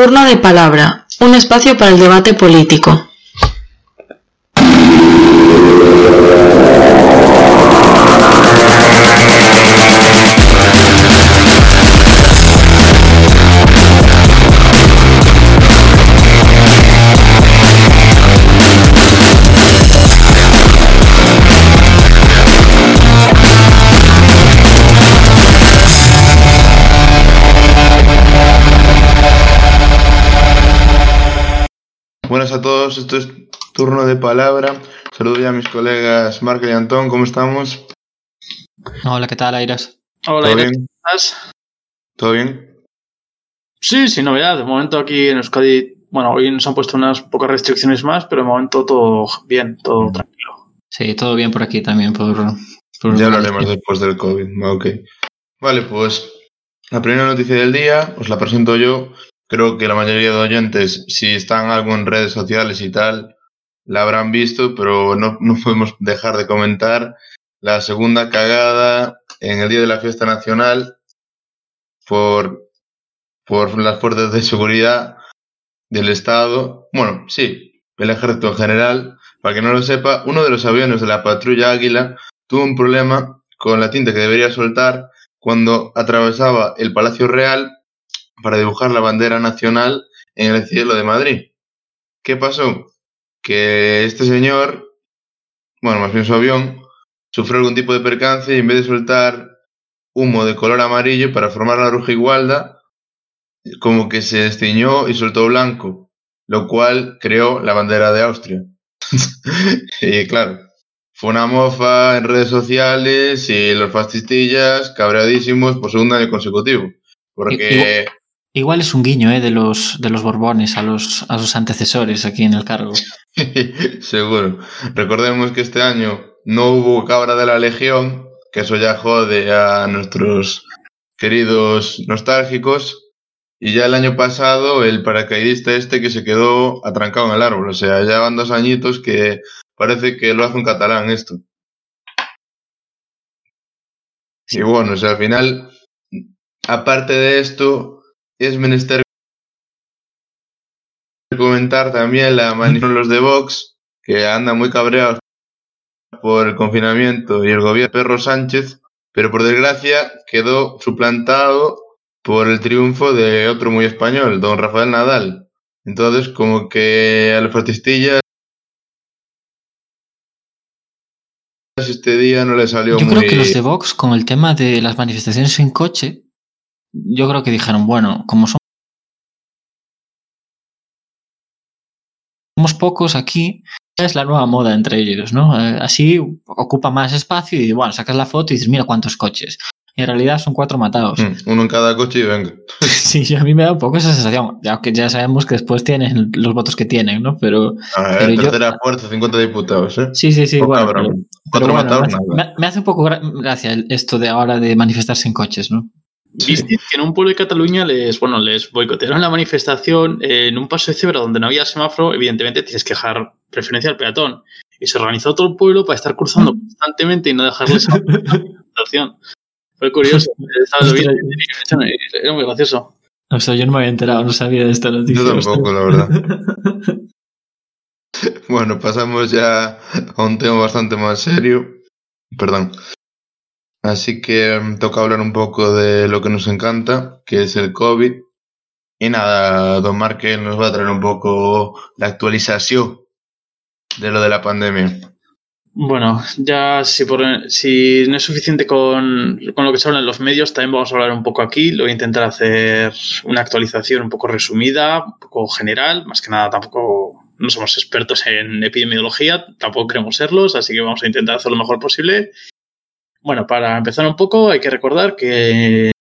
Turno de palabra, un espacio para el debate político. Buenas a todos, esto es turno de palabra. Saludo ya a mis colegas Marco y Antón, ¿cómo estamos? Hola, ¿qué tal, Airas? Hola, ¿Todo bien? ¿cómo estás? ¿Todo bien? Sí, sin novedad. De momento aquí en Euskadi, bueno, hoy nos han puesto unas pocas restricciones más, pero de momento todo bien, todo tranquilo. Sí, todo bien por aquí también, por... por Ya hablaremos después del COVID. Ok. Vale, pues la primera noticia del día os la presento yo. Creo que la mayoría de oyentes, si están algo en redes sociales y tal, la habrán visto, pero no, no podemos dejar de comentar la segunda cagada en el día de la fiesta nacional por, por las fuerzas de seguridad del Estado. Bueno, sí, el ejército en general. Para que no lo sepa, uno de los aviones de la patrulla Águila tuvo un problema con la tinta que debería soltar cuando atravesaba el Palacio Real para dibujar la bandera nacional en el cielo de Madrid. ¿Qué pasó? Que este señor, bueno, más bien su avión, sufrió algún tipo de percance y en vez de soltar humo de color amarillo para formar la roja igualda, como que se destiñó y soltó blanco, lo cual creó la bandera de Austria. y claro, fue una mofa en redes sociales y los fascistillas cabreadísimos por segundo año consecutivo. Porque, Igual es un guiño ¿eh? de, los, de los Borbones a los, a sus antecesores aquí en el cargo. seguro, recordemos que este año no hubo cabra de la Legión, que eso ya jode a nuestros queridos nostálgicos. Y ya el año pasado el paracaidista este que se quedó atrancado en el árbol. O sea, ya van dos añitos que parece que lo hace un catalán esto. Y bueno, o sea, al final, aparte de esto, es menester comentar también la manifestación de los de Vox, que andan muy cabreados por el confinamiento y el gobierno de Perro Sánchez, pero por desgracia quedó suplantado por el triunfo de otro muy español, don Rafael Nadal. Entonces, como que a los fascistillas este día no le salió Yo muy... creo que los de Vox, con el tema de las manifestaciones en coche, yo creo que dijeron, bueno, como son- somos pocos aquí, es la nueva moda entre ellos, ¿no? Eh, Así ocupa más espacio y, bueno, sacas la foto y dices, mira cuántos coches. Y en realidad son cuatro matados. Mm, Uno en cada coche y venga. Sí, a mí me da un poco esa sensación, ya que ya sabemos que después tienen los votos que tienen, ¿no? Pero A ver, Pero yo- tercera fuerza, 50 diputados, ¿eh? sí, sí, sí, Oh, bueno, pero Cuatro bueno, matados, me, hace, nada. me- hace un poco gra- gracia esto de ahora de manifestarse en coches, ¿no? Viste que en un pueblo de Cataluña les, bueno, les boicotearon la manifestación eh, en un paso de cebra donde no había semáforo, evidentemente tienes que dejar preferencia al peatón. Y se organizó todo el pueblo para estar cruzando constantemente y no dejarles la manifestación. Fue curioso. Estaba y era muy gracioso. O sea, yo no me había enterado, no sabía de esta noticia. Yo tampoco, la verdad. Bueno, pasamos ya a un tema bastante más serio. Perdón. Así que mm, toca hablar un poco de lo que nos encanta, que es el COVID. Y nada, don Markel nos va a traer un poco la actualización de lo de la pandemia. Bueno, ya si, por, si no es suficiente con, con lo que se habla en los medios, también vamos a hablar un poco aquí. Lo voy a intentar hacer una actualización un poco resumida, un poco general. Más que nada, tampoco no somos expertos en epidemiología, tampoco queremos serlos, así que vamos a intentar hacer lo mejor posible. Bueno, para empezar un poco, hay que recordar que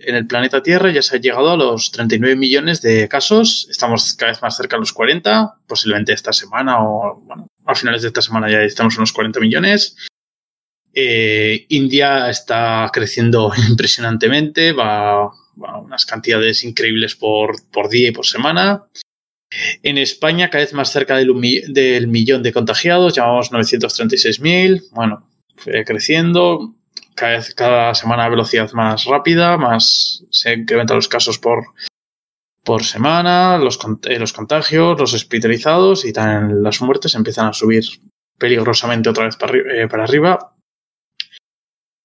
en el planeta Tierra ya se ha llegado a los 39 millones de casos. Estamos cada vez más cerca de los 40, posiblemente esta semana o, bueno, a finales de esta semana ya estamos en unos 40 millones. Eh, India está creciendo impresionantemente, va, a unas cantidades increíbles por, por día y por semana. En España, cada vez más cerca del, del millón de contagiados, llamamos 936.000. Bueno, fue creciendo. Cada, cada semana velocidad más rápida, más se incrementan los casos por, por semana, los, eh, los contagios, los hospitalizados y también las muertes empiezan a subir peligrosamente otra vez para, eh, para arriba.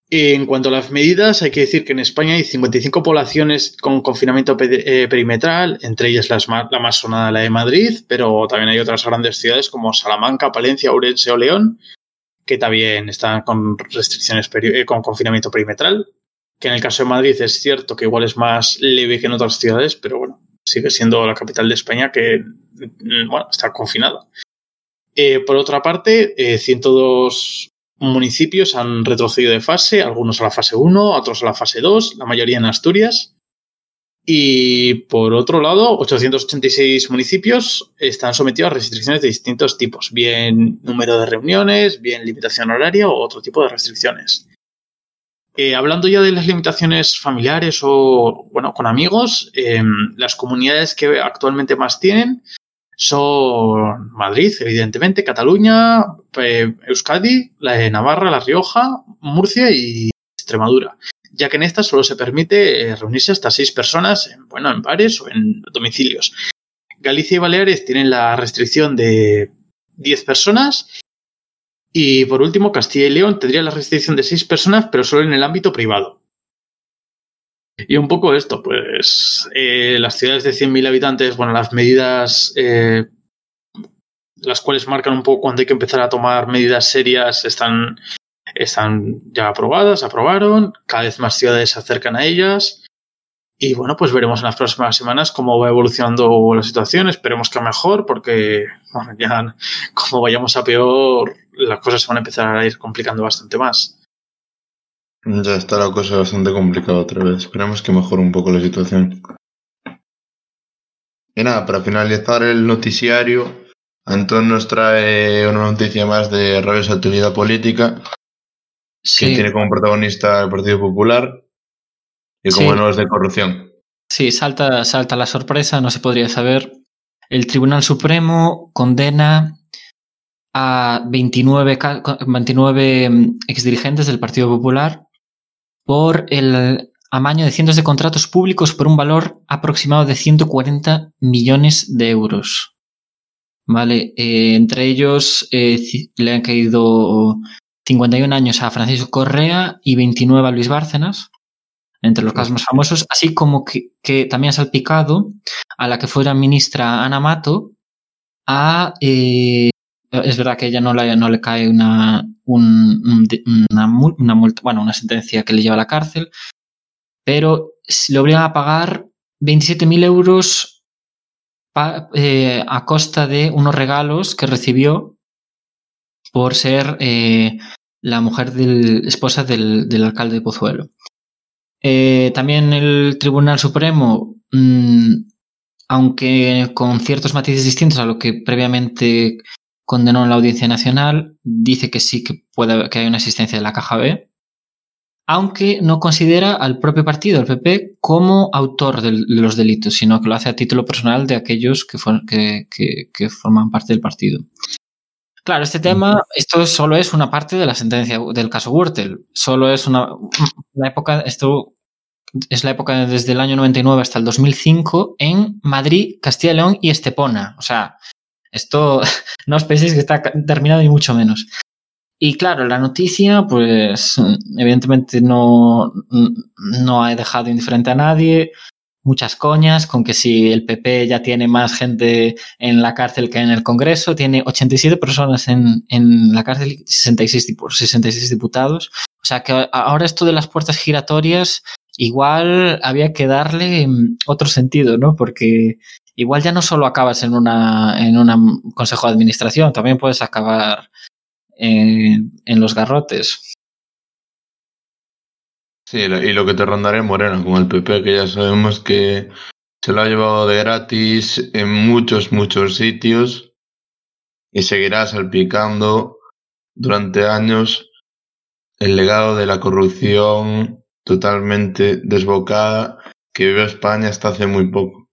En cuanto a las medidas, hay que decir que en España hay 55 poblaciones con confinamiento eh, perimetral, entre ellas las la más sonada, la de Madrid, pero también hay otras grandes ciudades como Salamanca, Palencia, Ourense o León, que también están con restricciones, eh, con confinamiento perimetral, que en el caso de Madrid es cierto que igual es más leve que en otras ciudades, pero bueno, sigue siendo la capital de España que, mm, bueno, está confinada. Eh, por otra parte, 102 municipios han retrocedido de fase, algunos a la fase 1, otros a la fase 2, la mayoría en Asturias. Y por otro lado, 886 municipios están sometidos a restricciones de distintos tipos, bien número de reuniones, bien limitación horaria o otro tipo de restricciones. Eh, hablando ya de las limitaciones familiares o, bueno, con amigos, em, las comunidades que actualmente más tienen son Madrid, evidentemente, Cataluña, eh, Euskadi, la de Navarra, La Rioja, Murcia y Extremadura, ya que en estas solo se permite eh, reunirse hasta seis personas, en, bueno, en bares o en domicilios. Galicia y Baleares tienen la restricción de 10 personas y por último Castilla y León tendría la restricción de seis personas, pero solo en el ámbito privado. Y un poco esto, pues eh, las ciudades de 100.000 habitantes, bueno, las medidas, eh, las cuales marcan un poco cuando hay que empezar a tomar medidas serias, están, están ya aprobadas, aprobaron, cada vez más ciudades se acercan a ellas. Y bueno, pues veremos en las próximas semanas cómo va evolucionando la situación. Esperemos que mejor, porque ya como vayamos a peor, las cosas se van a empezar a ir complicando bastante más. Ya está la cosa bastante complicada otra vez. Esperemos que mejore un poco la situación. Y nada, para finalizar el noticiario, Antón nos trae una noticia más de rabiosa actividad política, Sí, que tiene como protagonista el Partido Popular y como Sí. no es de corrupción. sí salta, salta la sorpresa, no se podría saber. El Tribunal Supremo condena a 29, ca- 29 mm, exdirigentes del Partido Popular por el amaño de cientos de contratos públicos por un valor aproximado de 140 millones de euros. Vale, eh, entre ellos eh, le han caído 51 años a Francisco Correa y 29 a Luis Bárcenas, entre los casos más famosos, así como que, que también ha salpicado a la que fuera ministra Ana Mato a... eh, es verdad que ella no le, no le cae una, un- una, una multa, bueno, una sentencia que le lleva a la cárcel, pero le obligan a pagar 27.000 euros pa- eh, a costa de unos regalos que recibió por ser eh, la mujer del, esposa del, alcalde de Pozuelo. Eh, también el Tribunal Supremo, mm, aunque con ciertos matices distintos a lo que previamente condenó en la Audiencia Nacional, dice que sí que puede que hay una existencia de la caja B, aunque no considera al propio partido, el PP, como autor de los delitos, sino que lo hace a título personal de aquellos que forman parte del partido. Claro, este tema, esto solo es una parte de la sentencia del caso Gürtel. Solo es una, la época, esto es la época desde el año 99 hasta el 2005 en Madrid, Castilla y León y Estepona. O sea, esto no os penséis que está terminado ni mucho menos. Y claro, la noticia, pues evidentemente no, no ha dejado indiferente a nadie. Muchas coñas con que si el PP ya tiene más gente en la cárcel que en el Congreso, tiene 87 personas en, en la cárcel y 66, dipu- 66 diputados. O sea que ahora esto de las puertas giratorias, igual había que darle mm, otro sentido, ¿no? Porque igual ya no solo acabas en una en un consejo de administración, también puedes acabar en, en los garrotes. Sí, y lo que te rondaré Morena con el PP, que ya sabemos que se lo ha llevado de gratis en muchos, muchos sitios y seguirá salpicando durante años el legado de la corrupción totalmente desbocada que vive España hasta hace muy poco.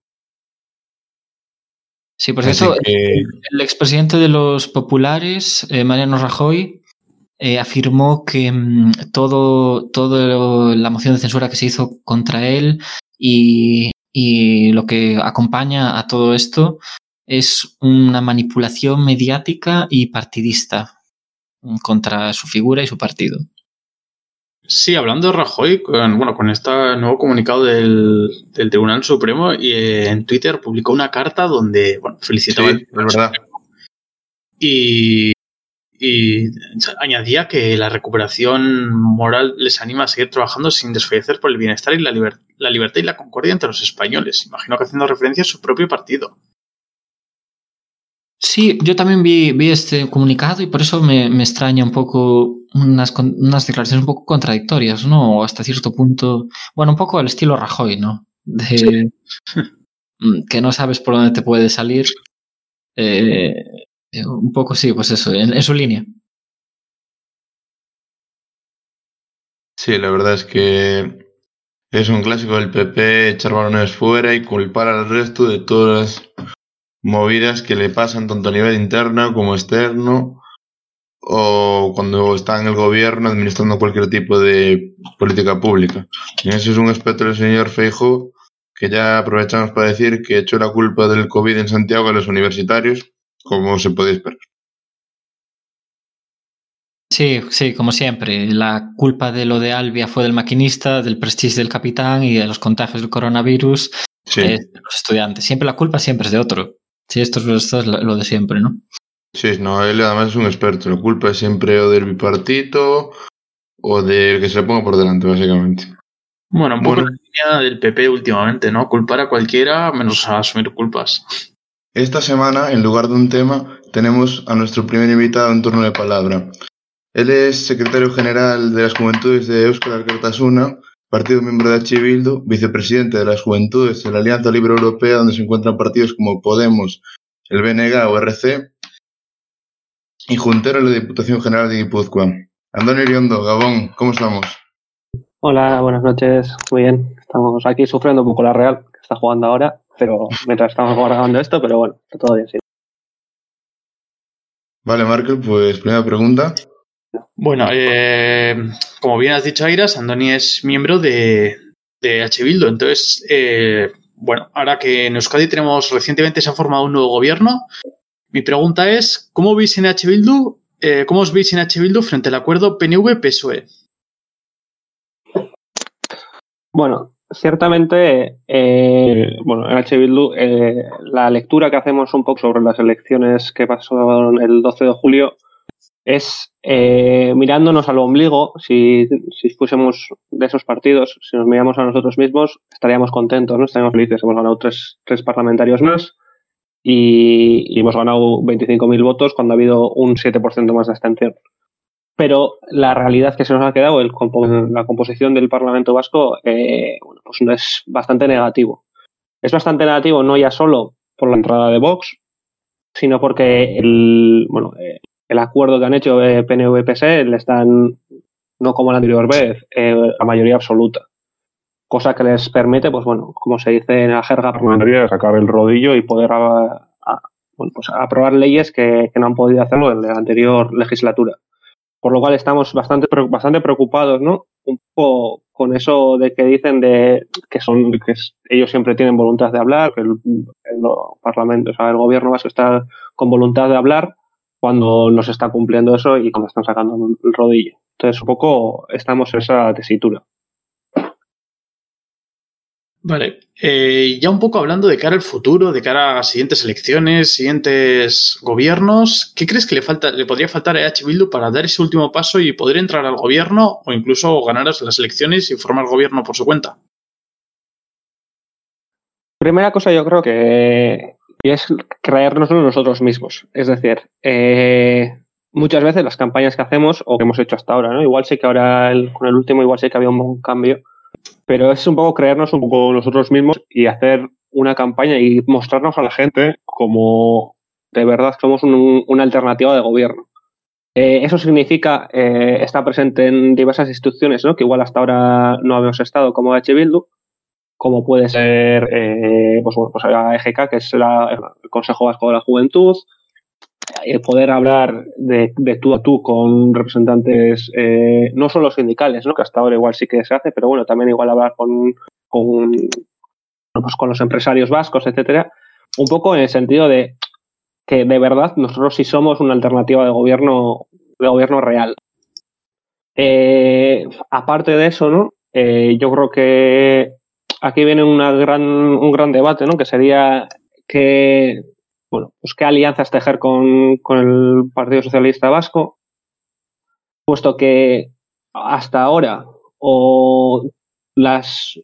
Sí, por cierto, que el expresidente de los populares, eh, Mariano Rajoy, eh, afirmó que mm, todo, todo la moción de censura que se hizo contra él y y lo que acompaña a todo esto es una manipulación mediática y partidista contra su figura y su partido. Sí, hablando de Rajoy, con, bueno, con este nuevo comunicado del, del Tribunal Supremo, y eh, en Twitter publicó una carta donde bueno, felicitaba Sí, es verdad. y, y añadía que la recuperación moral les anima a seguir trabajando sin desfallecer por el bienestar y la, liber- la libertad y la concordia entre los españoles. Imagino que haciendo referencia a su propio partido. Sí, yo también vi, vi este comunicado y por eso me, me extraña un poco unas, unas declaraciones un poco contradictorias, ¿no? O hasta cierto punto, bueno, un poco al estilo Rajoy, ¿no? De mm, que no sabes por dónde te puede salir. Eh, un poco sí, pues eso, en, en su línea. Sí, la verdad es que es un clásico del PP echar balones fuera y culpar al resto de todas las movidas que le pasan tanto a nivel interno como externo o cuando está en el gobierno administrando cualquier tipo de política pública. Y eso es un aspecto del señor Feijo que ya aprovechamos para decir que echó la culpa del COVID en Santiago a los universitarios, como se podía esperar. Sí, sí, como siempre. La culpa de lo de Albia fue del maquinista, del prestige del capitán y de los contagios del coronavirus Sí, es de los estudiantes. Siempre la culpa siempre es de otro. Sí, esto es, esto es lo de siempre, ¿no? sí, no, él además es un experto. La culpa es siempre o del bipartito o del que se le ponga por delante, básicamente. Bueno, un poco Bueno. la línea del PP últimamente, ¿no? Culpar a cualquiera menos a asumir culpas. Esta semana, en lugar de un tema, tenemos a nuestro primer invitado en turno de palabra. Él es secretario general de las Juventudes de Euskal Alkartasuna, partido miembro de H. Vicepresidente de las Juventudes de la Alianza Libre Europea, donde se encuentran partidos como Podemos, el BNG o RC, y juntero de la Diputación General de Guipúzcoa. Antonio Iriondo, Gabón, ¿cómo estamos? Hola, buenas noches. Muy bien. Estamos aquí sufriendo un poco la Real, que está jugando ahora, pero mientras estamos grabando esto, pero bueno, todo bien, sí. Vale, Markel, pues primera pregunta. Bueno, eh, como bien has dicho, Airas, Andoni es miembro de, de H. Bildu. Entonces, eh, bueno, ahora que en Euskadi tenemos recientemente se ha formado un nuevo gobierno, mi pregunta es, ¿cómo veis en H. Bildu, eh, cómo os veis en H. Bildu frente al acuerdo PNV-PSOE? Bueno, ciertamente, eh, bueno, en H. Bildu, eh, la lectura que hacemos un poco sobre las elecciones que pasaron el 12 de julio es eh, mirándonos al ombligo, si, si fuésemos de esos partidos, si nos miramos a nosotros mismos, estaríamos contentos, ¿no? Estaríamos felices. Hemos ganado tres, tres parlamentarios más y, y hemos ganado 25.000 votos cuando ha habido un 7% más de abstención. Pero la realidad que se nos ha quedado, el compo la composición del Parlamento Vasco, eh, bueno, pues es bastante negativo. Es bastante negativo no ya solo por la entrada de Vox, sino porque el, bueno, eh, el acuerdo que han hecho eh, PNV-PSE le están, no como la anterior vez, eh, la mayoría absoluta. Cosa que les permite, pues bueno, como se dice en la jerga parlamentaria, sacar el rodillo y poder a, a, bueno, pues aprobar leyes que, que no han podido hacerlo en la anterior legislatura por lo cual estamos bastante, bastante preocupados, ¿no? Un poco con eso de que dicen de que son que ellos siempre tienen voluntad de hablar, que el, el parlamento, o sea, el gobierno vasco está con voluntad de hablar cuando no se está cumpliendo eso y cuando están sacando el rodillo. Entonces, un poco estamos en esa tesitura. Vale, eh, ya un poco hablando de cara al futuro, de cara a siguientes elecciones, siguientes gobiernos, ¿qué crees que le falta, le podría faltar a H. Bildu para dar ese último paso y poder entrar al gobierno o incluso ganar las elecciones y formar gobierno por su cuenta? Primera cosa, yo creo que es creérnoslo nosotros mismos. Es decir, eh, muchas veces las campañas que hacemos o que hemos hecho hasta ahora, ¿no? Igual sé que ahora con el último igual sé que había un buen cambio, pero es un poco creernos un poco nosotros mismos y hacer una campaña y mostrarnos a la gente como de verdad somos un, una alternativa de gobierno. Eh, eso significa eh, estar presente en diversas instituciones, ¿no? que igual hasta ahora no habíamos estado, como H. Bildu, como puede ser eh, pues, pues la EGK, que es el Consejo Vasco de la Juventud, poder hablar de, de, tú a tú con representantes eh, no solo sindicales, ¿no? que hasta ahora igual sí que se hace, pero bueno, también igual hablar con, con pues con los empresarios vascos, etcétera, un poco en el sentido de que de verdad nosotros sí somos una alternativa de gobierno, de gobierno real. Eh, aparte de eso, ¿no? Eh, yo creo que aquí viene una gran, un gran debate, ¿no? Que sería que, bueno, pues qué alianzas tejer con, con el Partido Socialista Vasco, puesto que hasta ahora o las,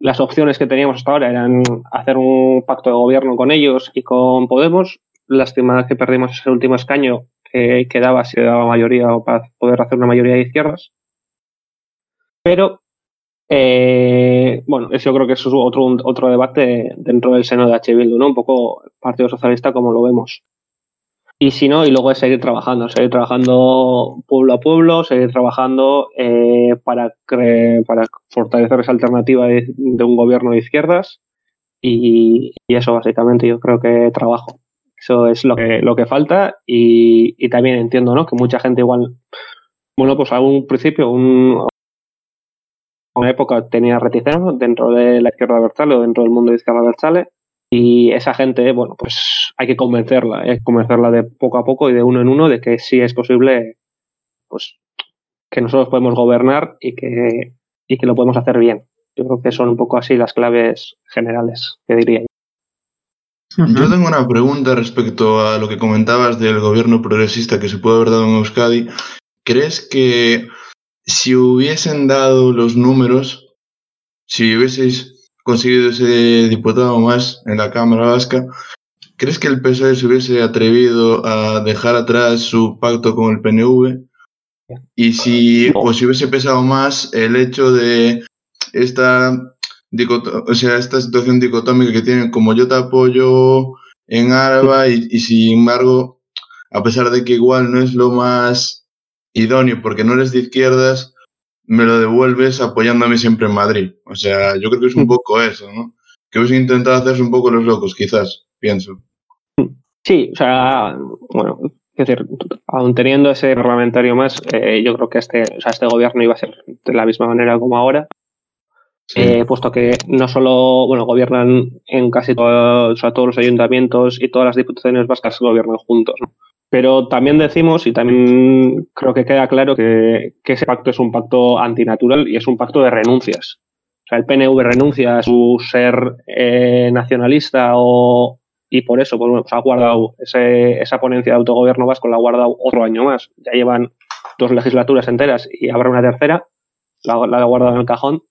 las opciones que teníamos hasta ahora eran hacer un pacto de gobierno con ellos y con Podemos. Lástima que perdimos ese último escaño que quedaba si daba mayoría o para poder hacer una mayoría de izquierdas. Pero, eh, bueno, eso creo que eso es otro, otro debate dentro del seno de H. Bildu, ¿no? Un poco Partido Socialista como lo vemos. Y si no, y luego es seguir trabajando, seguir trabajando pueblo a pueblo, seguir trabajando eh, para, para fortalecer esa alternativa de, un gobierno de izquierdas. Y, eso básicamente yo creo que trabajo. Eso es lo que, lo que falta y, y también entiendo ¿no? que mucha gente igual, bueno, pues a un principio, un, una época tenía reticencia dentro de la izquierda Berchale o dentro del mundo de izquierda Berchale y esa gente, bueno, pues hay que convencerla, hay que convencerla de poco a poco y de uno en uno de que sí es posible, pues, que nosotros podemos gobernar y que, y que lo podemos hacer bien. Yo creo que son un poco así las claves generales que diría. Yo tengo una pregunta respecto a lo que comentabas del gobierno progresista que se puede haber dado en Euskadi. ¿Crees que si hubiesen dado los números, si hubieseis conseguido ese diputado más en la Cámara Vasca, ¿crees que el PSOE se hubiese atrevido a dejar atrás su pacto con el PNV? Y si, o si hubiese pesado más el hecho de esta, o sea, esta situación dicotómica que tienen, como yo te apoyo en Áraba y, y sin embargo, a pesar de que igual no es lo más idóneo porque no eres de izquierdas, me lo devuelves apoyándome siempre en Madrid. O sea, yo creo que es un mm. poco eso, ¿no? Que hubiese intentado hacerse un poco los locos, quizás, pienso. Sí, o sea, bueno, es decir, aún teniendo ese parlamentario más, eh, yo creo que este, o sea, este gobierno iba a ser de la misma manera como ahora, eh, puesto que no solo, bueno, gobiernan en casi todos, o sea, todos los ayuntamientos y todas las diputaciones vascas gobiernan juntos, ¿no? Pero también decimos, y también creo que queda claro, que, ese pacto es un pacto antinatural y es un pacto de renuncias. O sea, el PNV renuncia a su ser eh, nacionalista o, y por eso pues, ha guardado ese, esa ponencia de autogobierno vasco, la ha guardado otro año más. Ya llevan dos legislaturas enteras y habrá una tercera, la, la ha guardado en el cajón.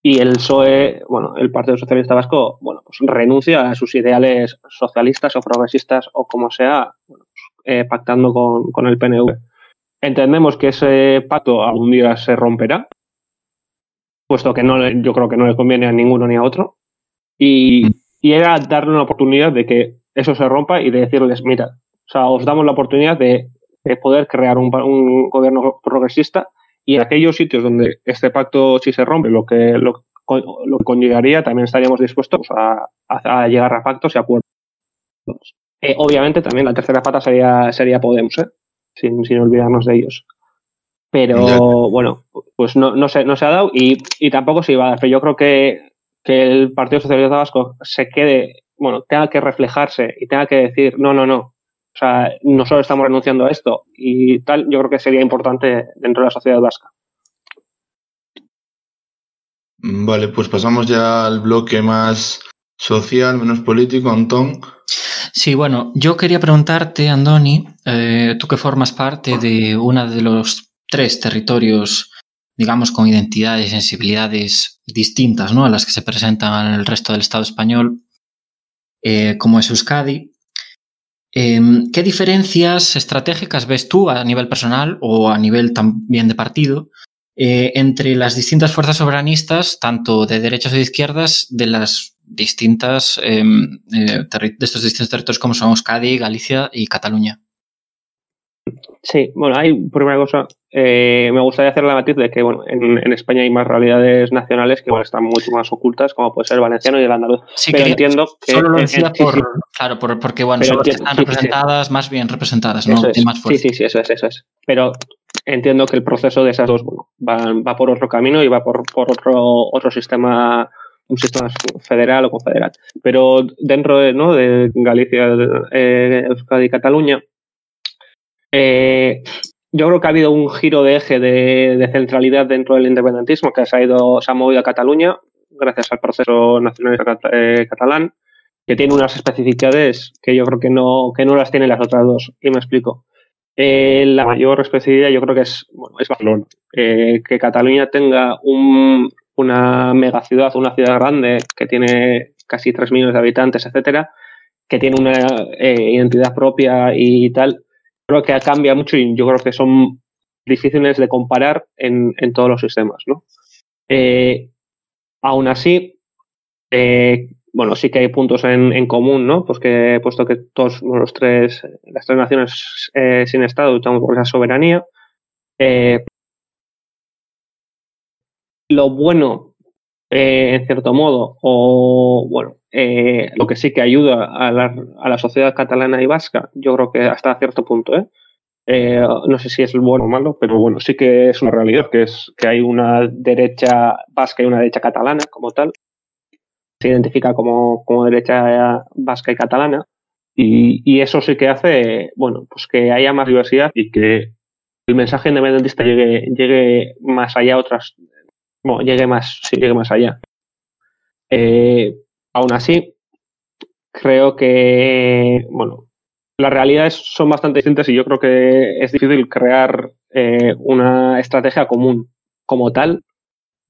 Y el PSOE, bueno, el Partido Socialista Vasco, bueno, pues renuncia a sus ideales socialistas o progresistas o como sea, bueno, eh, pactando con, el PNV. Entendemos que ese pacto algún día se romperá, puesto que no, yo creo que no le conviene a ninguno ni a otro. Y, era darle una oportunidad de que eso se rompa y de decirles, mira, os damos la oportunidad de, de poder crear un, un, gobierno progresista y en aquellos sitios donde este pacto si se rompe, lo que lo, lo conllevaría, también estaríamos dispuestos a, a llegar a pactos y acuerdos. Eh, obviamente también la tercera pata sería, sería Podemos, ¿eh? sin, sin olvidarnos de ellos. Pero bueno, pues no, no, se, no se ha dado y, y tampoco se iba a dar. Pero yo creo que, que el Partido Socialista Vasco se quede, bueno, tenga que reflejarse y tenga que decir, no, no, no. O sea, nosotros estamos renunciando a esto y tal, yo creo que sería importante dentro de la sociedad vasca. Vale, pues pasamos ya al bloque más social, menos político, Antón. Sí, bueno, yo quería preguntarte, Andoni, eh, tú que formas parte de uno de los tres territorios, digamos, con identidades y sensibilidades distintas ¿no? a las que se presentan en el resto del Estado español, eh, como es Euskadi. Eh, ¿Qué diferencias estratégicas ves tú a nivel personal o a nivel también de partido eh, entre las distintas fuerzas soberanistas, tanto de derechas o de izquierdas, de las distintas eh, eh, de estos distintos territorios como son Euskadi, Galicia y Cataluña. Sí, bueno, hay primera cosa, eh, me gustaría hacer la matiz de que bueno, en, en, España hay más realidades nacionales que bueno, están mucho más ocultas, como puede ser el valenciano y el andaluz. Sí, pero entiendo que solo lo decía por, sí, sí. claro, por, porque bueno, pero son están representadas, más bien representadas, ¿no? Es. Más sí, sí, sí, eso es, eso es. Pero entiendo que el proceso de esas dos bueno, va, va por otro camino y va por, por otro, otro sistema un sistema federal o confederal. Pero dentro de, Galicia, eh, y Cataluña, eh, yo creo que ha habido un giro de eje de, centralidad dentro del independentismo que se ha, ido, se ha movido a Cataluña gracias al proceso nacionalista eh, catalán, que tiene unas especificidades que yo creo que no, que no las tienen las otras dos. Y me explico. Eh, la mayor especificidad yo creo que es, bueno, es Barcelona. Que Cataluña tenga un, una megaciudad, una ciudad grande que tiene casi 3 millones de habitantes, etcétera, que tiene una identidad propia y tal, creo que cambia mucho y yo creo que son difíciles de comparar en, en todos los sistemas, ¿no? Eh, aún así, eh, bueno, sí que hay puntos en, común, ¿no? Pues que, puesto que todos los tres, las tres naciones eh, sin Estado luchamos por esa soberanía, eh, lo bueno, eh, en cierto modo, o bueno, eh, lo que sí que ayuda a la, a la, sociedad catalana y vasca, yo creo que hasta cierto punto, ¿eh? ¿eh? no sé si es bueno o malo, pero bueno, sí que es una realidad, que es que hay una derecha vasca y una derecha catalana como tal. Se identifica como, como derecha vasca y catalana. Y, y, eso sí que hace, bueno, pues que haya más diversidad y que el mensaje independentista llegue, llegue más allá a otras, bueno, llegue más, sí, llegue más allá. Eh, Aún así, creo que, bueno, las realidades son bastante distintas y yo creo que es difícil crear eh, una estrategia común como tal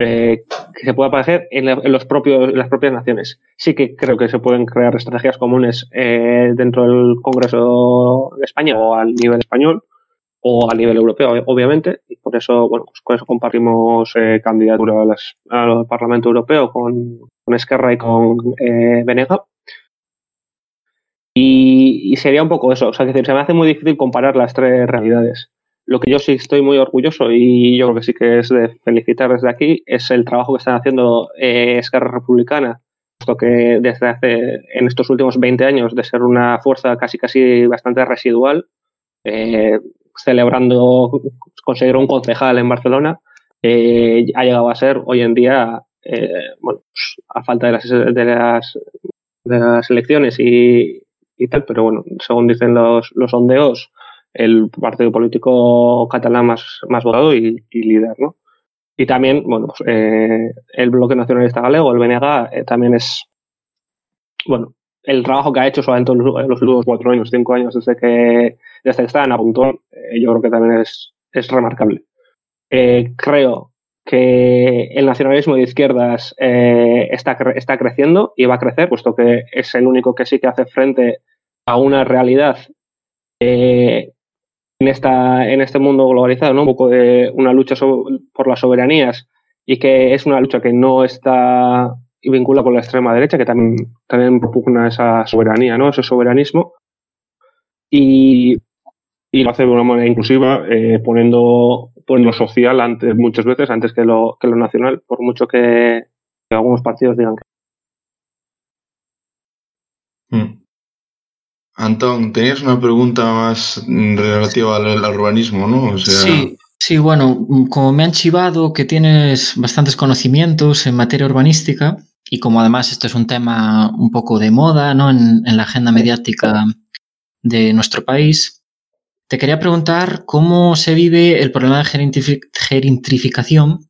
eh, que se pueda aparecer en, en, los propios, las propias naciones. Sí que creo que se pueden crear estrategias comunes eh, dentro del Congreso de España o al nivel español o a nivel europeo, obviamente, y por eso, bueno, pues compartimos eh, candidatura a las, al Parlamento Europeo con, con Esquerra y con eh. Y, sería un poco eso, o sea, decir, se me hace muy difícil comparar las tres realidades. Lo que yo sí estoy muy orgulloso y yo creo que sí que es de felicitar desde aquí es el trabajo que están haciendo eh, Esquerra Republicana, puesto que desde hace, en estos últimos 20 años, de ser una fuerza casi casi bastante residual, eh, celebrando conseguir un concejal en Barcelona, eh, ha llegado a ser hoy en día, eh, bueno, pues, a falta de las, de las, de las elecciones y, y, tal, pero bueno, según dicen los, los sondeos, el partido político catalán más, más votado y, y líder, ¿no? Y también, bueno, pues, eh, el bloque nacionalista galego, el BNG, eh, también es, bueno, el trabajo que ha hecho solamente en los últimos cuatro años, cinco años desde que, desde está en Apuntón, eh, yo creo que también es, es remarcable. Eh, creo que el nacionalismo de izquierdas eh, está, está creciendo y va a crecer, puesto que es el único que sí que hace frente a una realidad eh, en, esta, en este mundo globalizado, ¿no? un poco de una lucha por las soberanías y que es una lucha que no está y vincula con la extrema derecha, que también, también propugna esa soberanía, ¿no? ese soberanismo. Y, y lo hace de una manera inclusiva, eh, poniendo, poniendo lo social antes, muchas veces antes que lo, que lo nacional, por mucho que, que algunos partidos digan que. Hmm. Antón, tenías una pregunta más relativa al, al urbanismo, ¿no? O sea... Sí, sí, bueno, como me han chivado que tienes bastantes conocimientos en materia urbanística, y como además esto es un tema un poco de moda ¿no? en, en la agenda mediática de nuestro país, te quería preguntar cómo se vive el problema de gerintrificación,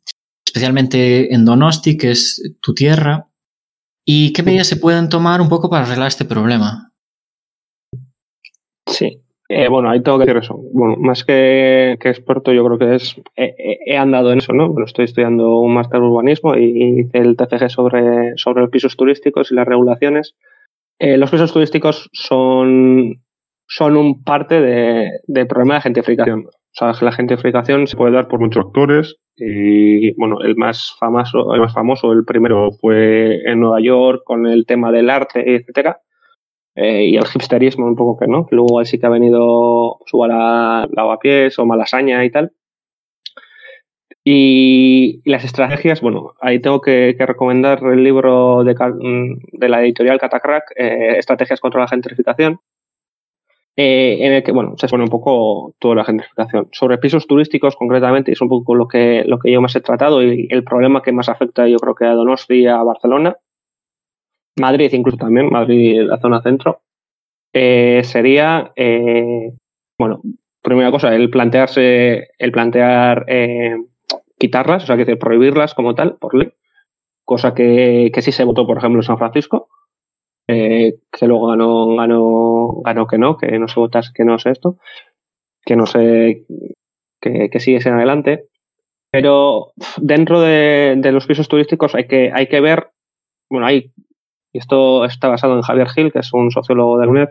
especialmente en Donosti, que es tu tierra, y qué medidas se pueden tomar un poco para arreglar este problema. Sí, eh, bueno, ahí tengo que decir eso. Bueno, más que, que experto, yo creo que es. Eh, he andado en eso, ¿no? Bueno, estoy estudiando un máster de urbanismo y hice el TFG sobre, sobre los pisos turísticos y las regulaciones. Eh, los pisos turísticos son, son un parte de, del problema de gentrificación. O sea, la gentrificación se puede dar por muchos factores y, bueno, el más famoso, el más famoso, el primero fue en Nueva York con el tema del arte, etcétera eh, y el hipsterismo un poco que no, que luego sí que ha venido su la lavapiés o malasaña y tal. Y, las estrategias, bueno, ahí tengo que, que recomendar el libro de, de la editorial Catacrack, eh, Estrategias contra la gentrificación, eh, en el que, bueno, se expone un poco toda la gentrificación. Sobre pisos turísticos, concretamente, es un poco lo que, lo que yo más he tratado y el problema que más afecta, yo creo que a Donosti a Barcelona, Madrid incluso también, Madrid, la zona centro, eh, sería, eh, bueno, primera cosa, el plantearse, el plantear quitarlas, o sea, que prohibirlas como tal, por ley, cosa que, que sí se votó, por ejemplo, en San Francisco, eh, que luego ganó, ganó, ganó que no, que no se votase, que no sé esto, que no sé, que, que sigue en adelante. Pero dentro de, los pisos turísticos hay que, hay que ver, bueno, hay, y esto está basado en Javier Gil, que es un sociólogo de la UNED,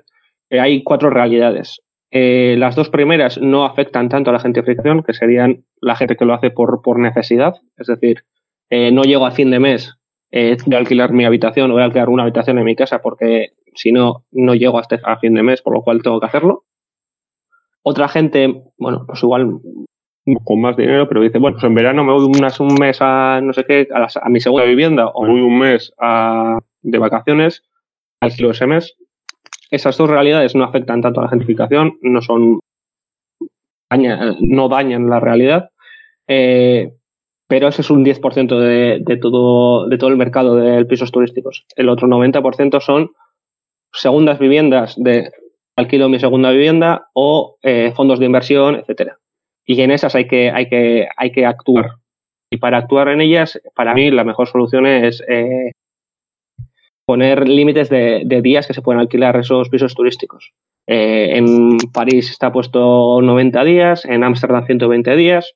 hay cuatro realidades. Eh, las dos primeras no afectan tanto a la gentrificación, que serían la gente que lo hace por, por necesidad, es decir, eh, no llego a fin de mes eh, de alquilar mi habitación o de alquilar una habitación en mi casa porque si no, no llego hasta a fin de mes, por lo cual tengo que hacerlo. Otra gente, bueno, pues igual con más dinero, pero dice, bueno, pues en verano me voy unas, un mes a no sé qué, a, la, a mi segunda vivienda o voy un mes a, de vacaciones, alquilo ese mes. Esas dos realidades no afectan tanto a la gentrificación, no son, daña, no dañan la realidad. Eh, pero ese es un 10% de, de, todo, el mercado de pisos turísticos. El otro 90% son segundas viviendas de alquilo mi segunda vivienda o eh, fondos de inversión, etcétera. Y en esas hay que, hay, que, actuar. Y para actuar en ellas, para mí la mejor solución es eh, poner límites de, de, días que se pueden alquilar esos pisos turísticos. Eh, en París está puesto 90 días, en Ámsterdam 120 días,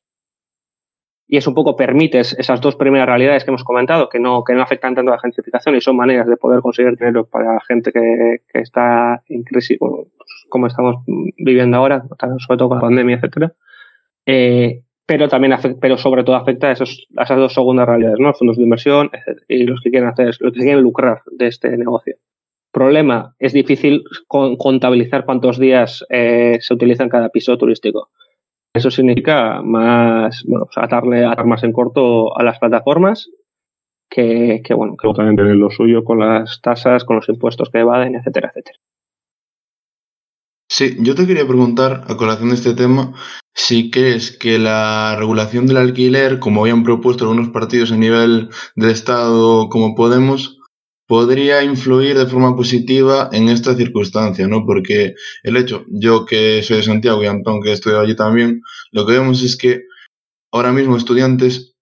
y eso un poco permites esas dos primeras realidades que hemos comentado, que no, que no afectan tanto a la gentrificación y son maneras de poder conseguir dinero para gente que, que está en crisis, bueno, pues como estamos viviendo ahora, sobre todo con la pandemia, etcétera. Eh, pero también afecta, pero sobre todo afecta a, esos, a esas dos segundas realidades, ¿no? Fondos de inversión y los que quieren hacer, los que quieren lucrar de este negocio. Problema, es difícil contabilizar cuántos días eh, se utiliza en cada piso turístico. Eso significa más, bueno, pues atarle, atar más en corto a las plataformas que, que bueno, que también tener lo suyo con las tasas, con los impuestos que evaden, etcétera, etcétera. Sí, yo te quería preguntar, a colación de este tema, si crees que la regulación del alquiler, como habían propuesto algunos partidos a nivel de Estado como Podemos, podría influir de forma positiva en esta circunstancia, ¿no? Porque el hecho, yo que soy de Santiago y Antón que he estudiado allí también, lo que vemos es que ahora mismo estudiantes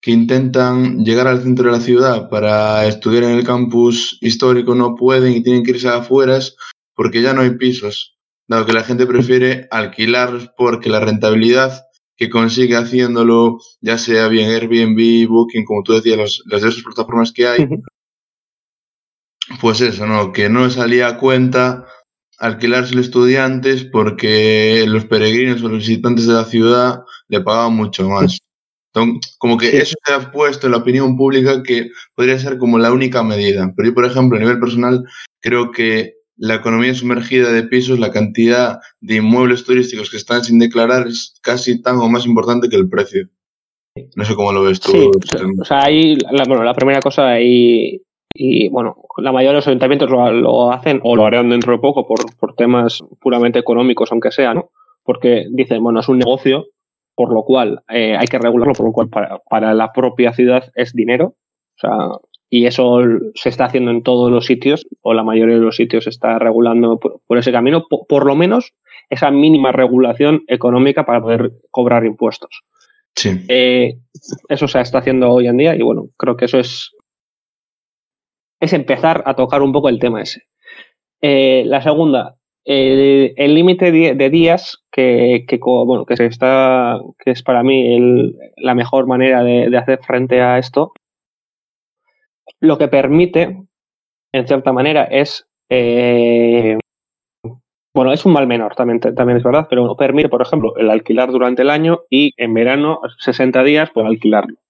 que intentan llegar al centro de la ciudad para estudiar en el campus histórico no pueden y tienen que irse a afueras porque ya no hay pisos, dado que la gente prefiere alquilarlos porque la rentabilidad que consigue haciéndolo, ya sea bien Airbnb, Booking, como tú decías, las, las diversas plataformas que hay, pues eso, ¿no? Que no salía a cuenta alquilarse los estudiantes porque los peregrinos o los visitantes de la ciudad le pagaban mucho más. Entonces, como que eso se ha puesto en la opinión pública que podría ser como la única medida. Pero yo, por ejemplo, a nivel personal, creo que la economía sumergida de pisos, la cantidad de inmuebles turísticos que están sin declarar es casi tan o más importante que el precio. No sé cómo lo ves tú. Sí, o sea, ahí, la, bueno, la primera cosa, ahí y bueno, la mayoría de los ayuntamientos lo, lo, hacen o lo harán dentro de poco por, por temas puramente económicos, aunque sea, ¿no? Porque dicen, bueno, es un negocio, por lo cual eh, hay que regularlo, por lo cual para, para, la propia ciudad es dinero. O sea, y eso se está haciendo en todos los sitios, o la mayoría de los sitios se está regulando por, por ese camino, por, por, lo menos esa mínima regulación económica para poder cobrar impuestos. Sí. Eh, eso se está haciendo hoy en día y bueno, creo que eso es es empezar a tocar un poco el tema ese. Eh, la segunda, el límite de días que, que, bueno, que, se está, que es para mí la mejor manera de, hacer frente a esto, lo que permite, en cierta manera, es, eh, bueno, es un mal menor, también, también es verdad, pero permite, por ejemplo, el alquilar durante el año y en verano 60 días, pues alquilarlo.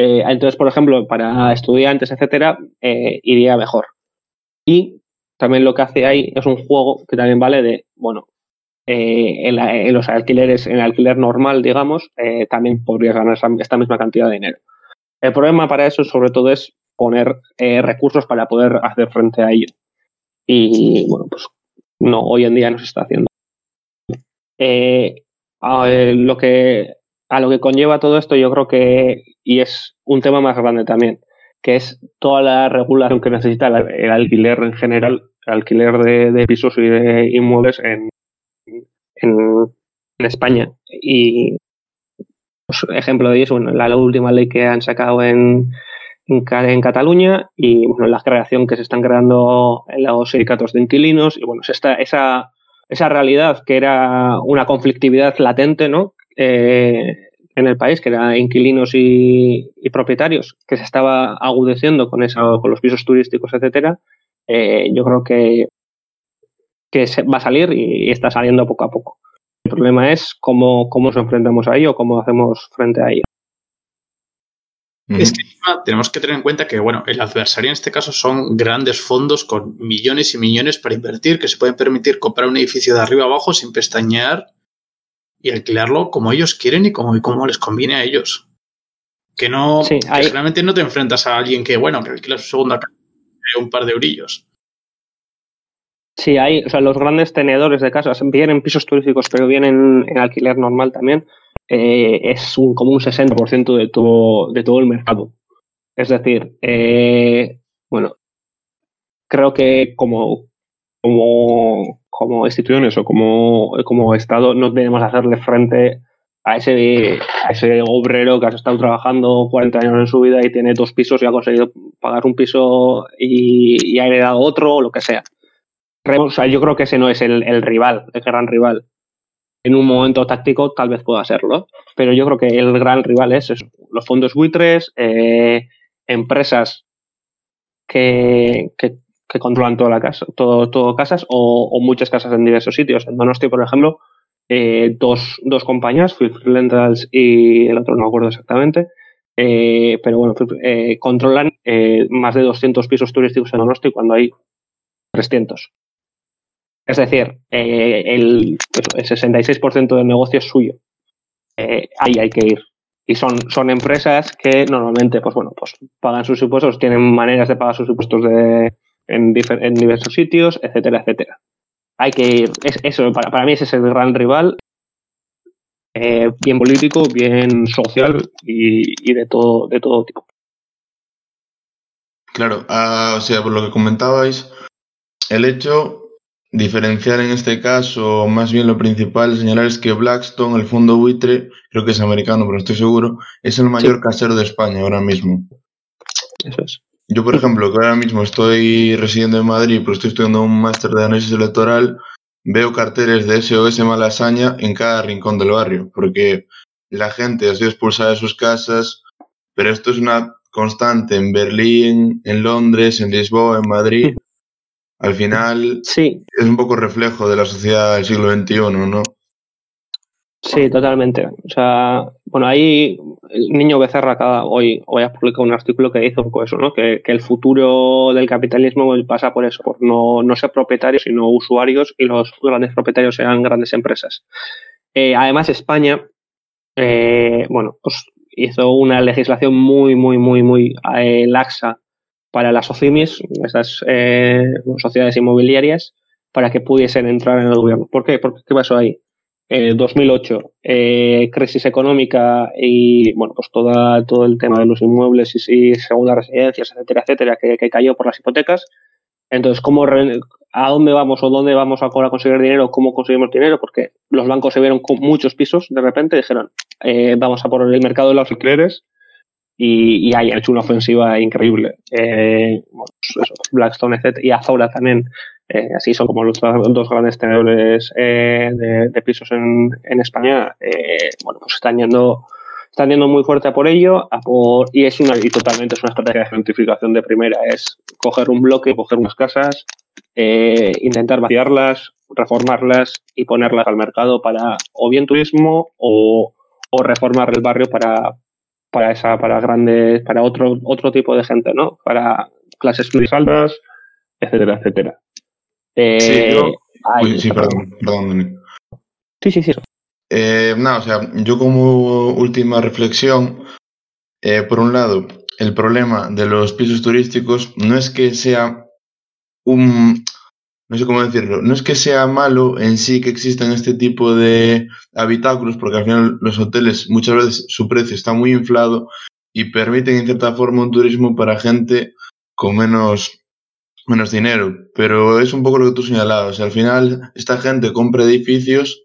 Eh, entonces, por ejemplo, para estudiantes, etcétera, eh, iría mejor. Y también lo que hace ahí es un juego que también vale de, bueno, eh, en, los alquileres, en alquiler normal, digamos, también podrías ganar esta misma cantidad de dinero. El problema para eso, sobre todo, es poner recursos para poder hacer frente a ello. Y, bueno, pues no, hoy en día no se está haciendo. Eh, lo que, a lo que conlleva todo esto, yo creo que, y es un tema más grande también, que es toda la regulación que necesita el, alquiler en general, el alquiler de, pisos y de inmuebles en, en, España. Y pues, ejemplo de eso, bueno, la, última ley que han sacado en, en, Cataluña y bueno, la creación que se están creando en los sindicatos de inquilinos y bueno, esta, esa, esa realidad que era una conflictividad latente, ¿no? Eh, en el país, que era inquilinos y, propietarios, que se estaba agudeciendo con, eso, con los pisos turísticos, etcétera, eh, yo creo que, que va a salir y, está saliendo poco a poco. El problema es cómo, cómo nos enfrentamos a ello, cómo hacemos frente a ello. Es que tenemos que tener en cuenta que, bueno, el adversario en este caso son grandes fondos con millones y millones para invertir, que se pueden permitir comprar un edificio de arriba abajo sin pestañear y alquilarlo como ellos quieren y como, como les conviene a ellos. Que no, realmente no te enfrentas a alguien que, bueno, que alquila su segunda casa un par de eurillos. Sí, hay, o sea, los grandes tenedores de casas vienen pisos turísticos, pero vienen en alquiler normal también. Eh, es un, como un 60% de todo, de todo el mercado. Es decir, eh, bueno, creo que como, como como instituciones o como, como Estado no tenemos que hacerle frente a ese, a ese obrero que ha estado trabajando 40 años en su vida y tiene dos pisos y ha conseguido pagar un piso y, ha heredado otro o lo que sea. O sea, yo creo que ese no es el, el rival, el gran rival. En un momento táctico tal vez pueda serlo, pero yo creo que el gran rival es los fondos buitres, eh, empresas que, que, que controlan toda la casa, todo, todo casas o, muchas casas en diversos sitios. En Donosti, por ejemplo, eh, dos, dos compañías, Free Rentals y el otro no me acuerdo exactamente, eh, pero bueno, eh, controlan más de 200 pisos turísticos en Donosti cuando hay 300. Es decir, el, el 66% del negocio es suyo. ahí hay que ir. Y son, son empresas que normalmente, pues bueno, pues pagan sus impuestos, tienen maneras de pagar sus impuestos de, en, en diversos sitios, etcétera, etcétera. Hay que ir, es, eso, para, para mí ese es el gran rival, eh, bien político, bien social y, de todo, de todo tipo. Claro, ah, o sea, por lo que comentabais, el hecho diferenciar en este caso, más bien lo principal, señalar es que Blackstone, el fondo buitre, creo que es americano, pero estoy seguro, es el mayor casero de España ahora mismo. Eso es. Yo, por ejemplo, que ahora mismo estoy residiendo en Madrid, pero estoy estudiando un máster de análisis electoral, veo carteles de SOS Malasaña en cada rincón del barrio, porque la gente ha sido expulsada de sus casas, pero esto es una constante en Berlín, en Londres, en Lisboa, en Madrid. Al final sí. es un poco reflejo de la sociedad del siglo XXI, ¿no? Sí, totalmente. O sea, bueno, ahí el niño Becerra cada, hoy, hoy ha publicado un artículo que dice un poco eso, ¿no? Que, el futuro del capitalismo pasa por eso, por no, no ser propietarios, sino usuarios y los grandes propietarios sean grandes empresas. Eh, además, España, eh, bueno, pues hizo una legislación muy, muy, muy, muy eh, laxa para las OCIMIS, esas sociedades inmobiliarias, para que pudiesen entrar en el gobierno. ¿Por qué? ¿Por ¿Qué pasó ahí? Eh, 2008, eh, crisis económica y bueno, pues toda, todo el tema de los inmuebles y, y segundas residencias, etcétera, etcétera, que, que, cayó por las hipotecas. Entonces, ¿cómo ¿a dónde vamos o dónde vamos a conseguir dinero? ¿Cómo conseguimos dinero? Porque los bancos se vieron con muchos pisos de repente y dijeron, eh, vamos a por el mercado de los alquileres y, y ahí ha hecho una ofensiva increíble. Eh, pues Blackstone, etc. Y Azora también eh, así son como los dos grandes tenedores eh, de, pisos en, España. Eh, bueno, pues están yendo, están yendo muy fuerte a por ello, y es una, y totalmente es una estrategia de gentrificación de primera. Es coger un bloque, coger unas casas, intentar vaciarlas, reformarlas y ponerlas al mercado para o bien turismo o, o reformar el barrio para, para esa, para grandes, para otro, otro tipo de gente, ¿no? Para clases muy altas, etcétera, etcétera. Eh, sí, sí, perdón, perdón, Sí, sí, sí. Eh, no, o sea, yo como última reflexión, eh, por un lado, el problema de los pisos turísticos no es que sea un, no sé cómo decirlo, no es que sea malo en sí que existan este tipo de habitáculos, porque al final los hoteles muchas veces su precio está muy inflado y permiten en cierta forma un turismo para gente con menos, menos dinero. Pero es un poco lo que tú señalabas. al final esta gente compra edificios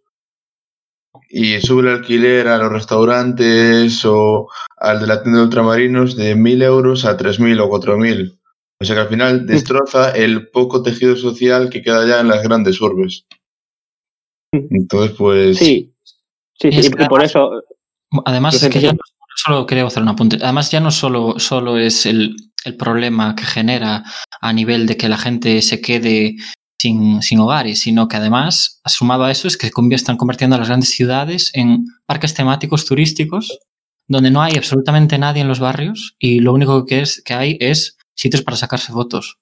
y sube el alquiler a los restaurantes o al de la tienda de ultramarinos de 1.000 euros a 3.000 o 4.000. O sea que al final destroza el poco tejido social que queda ya en las grandes urbes. Entonces, pues. Sí, sí, sí, y por eso. Además, es que ya no solo quería hacer un apunte. Además, ya no solo, solo es el, el, problema que genera a nivel de que la gente se quede sin, sin hogares, sino que además, sumado a eso, es que están convirtiendo a las grandes ciudades en parques temáticos turísticos donde no hay absolutamente nadie en los barrios y lo único que, es, que hay es sitios para sacarse fotos.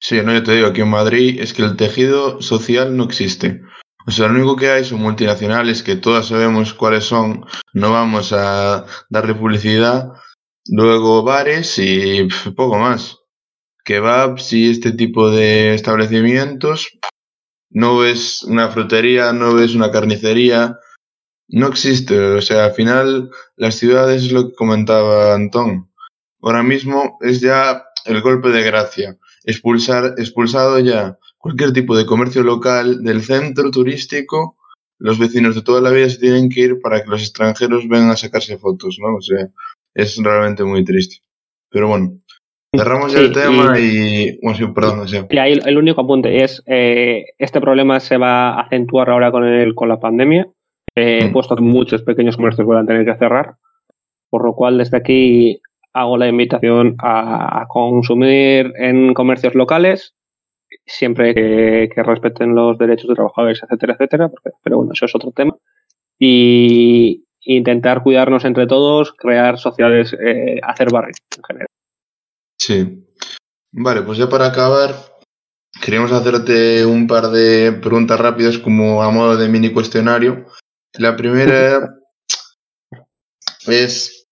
Sí, no, yo te digo, aquí en Madrid es que el tejido social no existe. O sea, lo único que hay son multinacionales que todas sabemos cuáles son, no vamos a darle publicidad. Luego bares y poco más. Kebabs y este tipo de establecimientos. No ves una frutería, no ves una carnicería. No existe. O sea, al final las ciudades es lo que comentaba Antón. Ahora mismo es ya el golpe de gracia, expulsar, expulsado ya cualquier tipo de comercio local del centro turístico, los vecinos de toda la vida se tienen que ir para que los extranjeros vengan a sacarse fotos, ¿no? O sea, es realmente muy triste. Pero bueno, cerramos ya el tema y, bueno, sí, perdón, Y ahí el único apunte es, eh, este problema se va a acentuar ahora con, el, con la pandemia, eh, mm. puesto que muchos pequeños comercios van a tener que cerrar, por lo cual desde aquí hago la invitación a, consumir en comercios locales, siempre que, respeten los derechos de trabajadores, etcétera, etcétera, pero bueno, eso es otro tema. Y intentar cuidarnos entre todos, crear sociedades, eh, hacer barrio en general. Sí. Vale, pues ya para acabar, queríamos hacerte un par de preguntas rápidas como a modo de mini cuestionario. La primera es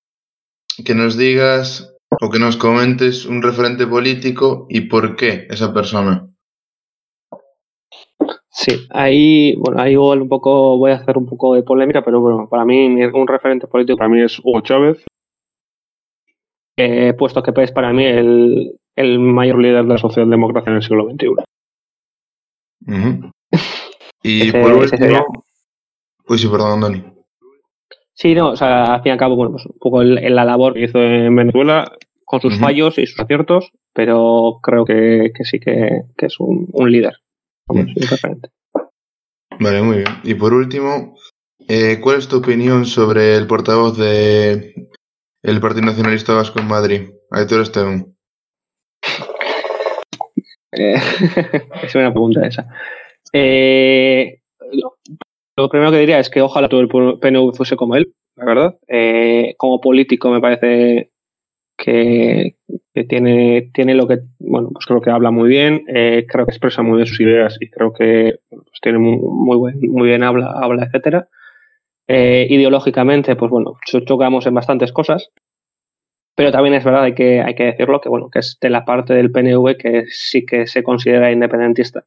que nos digas o que nos comentes un referente político y por qué esa persona. Sí, ahí, bueno, ahí igual un poco, voy a hacer un poco de polémica, pero bueno, para mí un referente político para mí es Hugo Chávez, eh, puesto que es para mí el, el, mayor líder de la socialdemocracia en el siglo XXI. Y por último, uy, sí, perdón, Dani. Sí, no, o sea, al fin y al cabo, bueno, pues un poco la labor que hizo en Venezuela, con sus fallos y sus aciertos, pero creo que, sí que, es un, líder. Vale, muy bien. Y por último, eh, ¿cuál es tu opinión sobre el portavoz de el Partido Nacionalista Vasco en Madrid, Aitor Esteban? Eh, es una pregunta esa. Eh, lo primero que diría es que ojalá todo el PNV fuese como él, la verdad. Eh, como político me parece que, tiene, tiene lo que, bueno, pues creo que habla muy bien, eh, creo que expresa muy bien sus ideas y creo que pues tiene muy, muy, buen, muy bien habla, habla etcétera. Eh, ideológicamente, pues bueno, chocamos en bastantes cosas, pero también es verdad, hay que, hay que decirlo, que bueno, que es de la parte del PNV que sí que se considera independentista.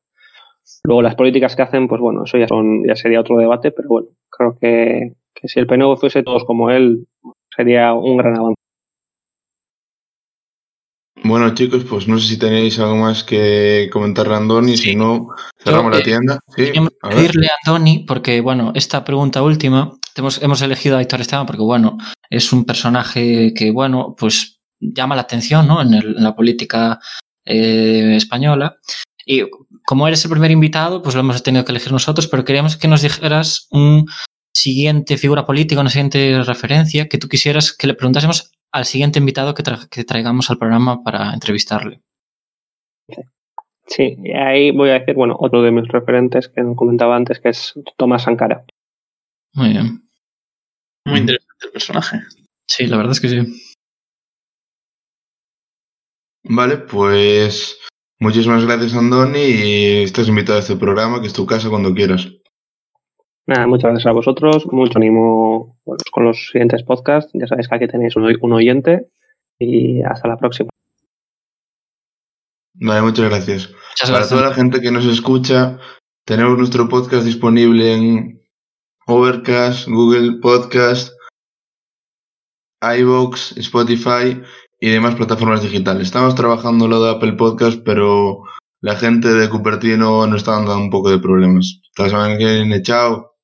Luego las políticas que hacen, pues bueno, eso ya son, ya sería otro debate, pero bueno, creo que, si el PNV fuese todos como él, sería un gran avance. Bueno chicos, pues no sé si tenéis algo más que comentar a Andoni, si no, cerramos la eh, tienda. Sí, a pedirle a Andoni, porque bueno, esta pregunta última, hemos, hemos elegido a Héctor Esteban porque bueno, es un personaje que bueno, pues llama la atención ¿no? en, en la política eh, española. Y como eres el primer invitado, pues lo hemos tenido que elegir nosotros, pero queríamos que nos dijeras un siguiente figura política, una siguiente referencia que tú quisieras que le preguntásemos al siguiente invitado que, traigamos al programa para entrevistarle. Sí, y ahí voy a decir, bueno, otro de mis referentes que comentaba antes, que es Tomás Sankara. Muy bien. Muy interesante el personaje. Sí, la verdad es que sí. Vale, pues Muchísimas gracias, Andoni, y estás invitado a este programa, que es tu casa cuando quieras. Nada, muchas gracias a vosotros, mucho ánimo con los siguientes podcasts. Ya sabéis que aquí tenéis un oyente y hasta la próxima. Vale, muchas gracias. Muchas Para gracias. toda la gente que nos escucha, tenemos nuestro podcast disponible en Overcast, Google Podcast, iVoox, Spotify y demás plataformas digitales. Estamos trabajando lo de Apple Podcast, pero la gente de Cupertino nos está dando un poco de problemas. Hasta la semana que viene, chao.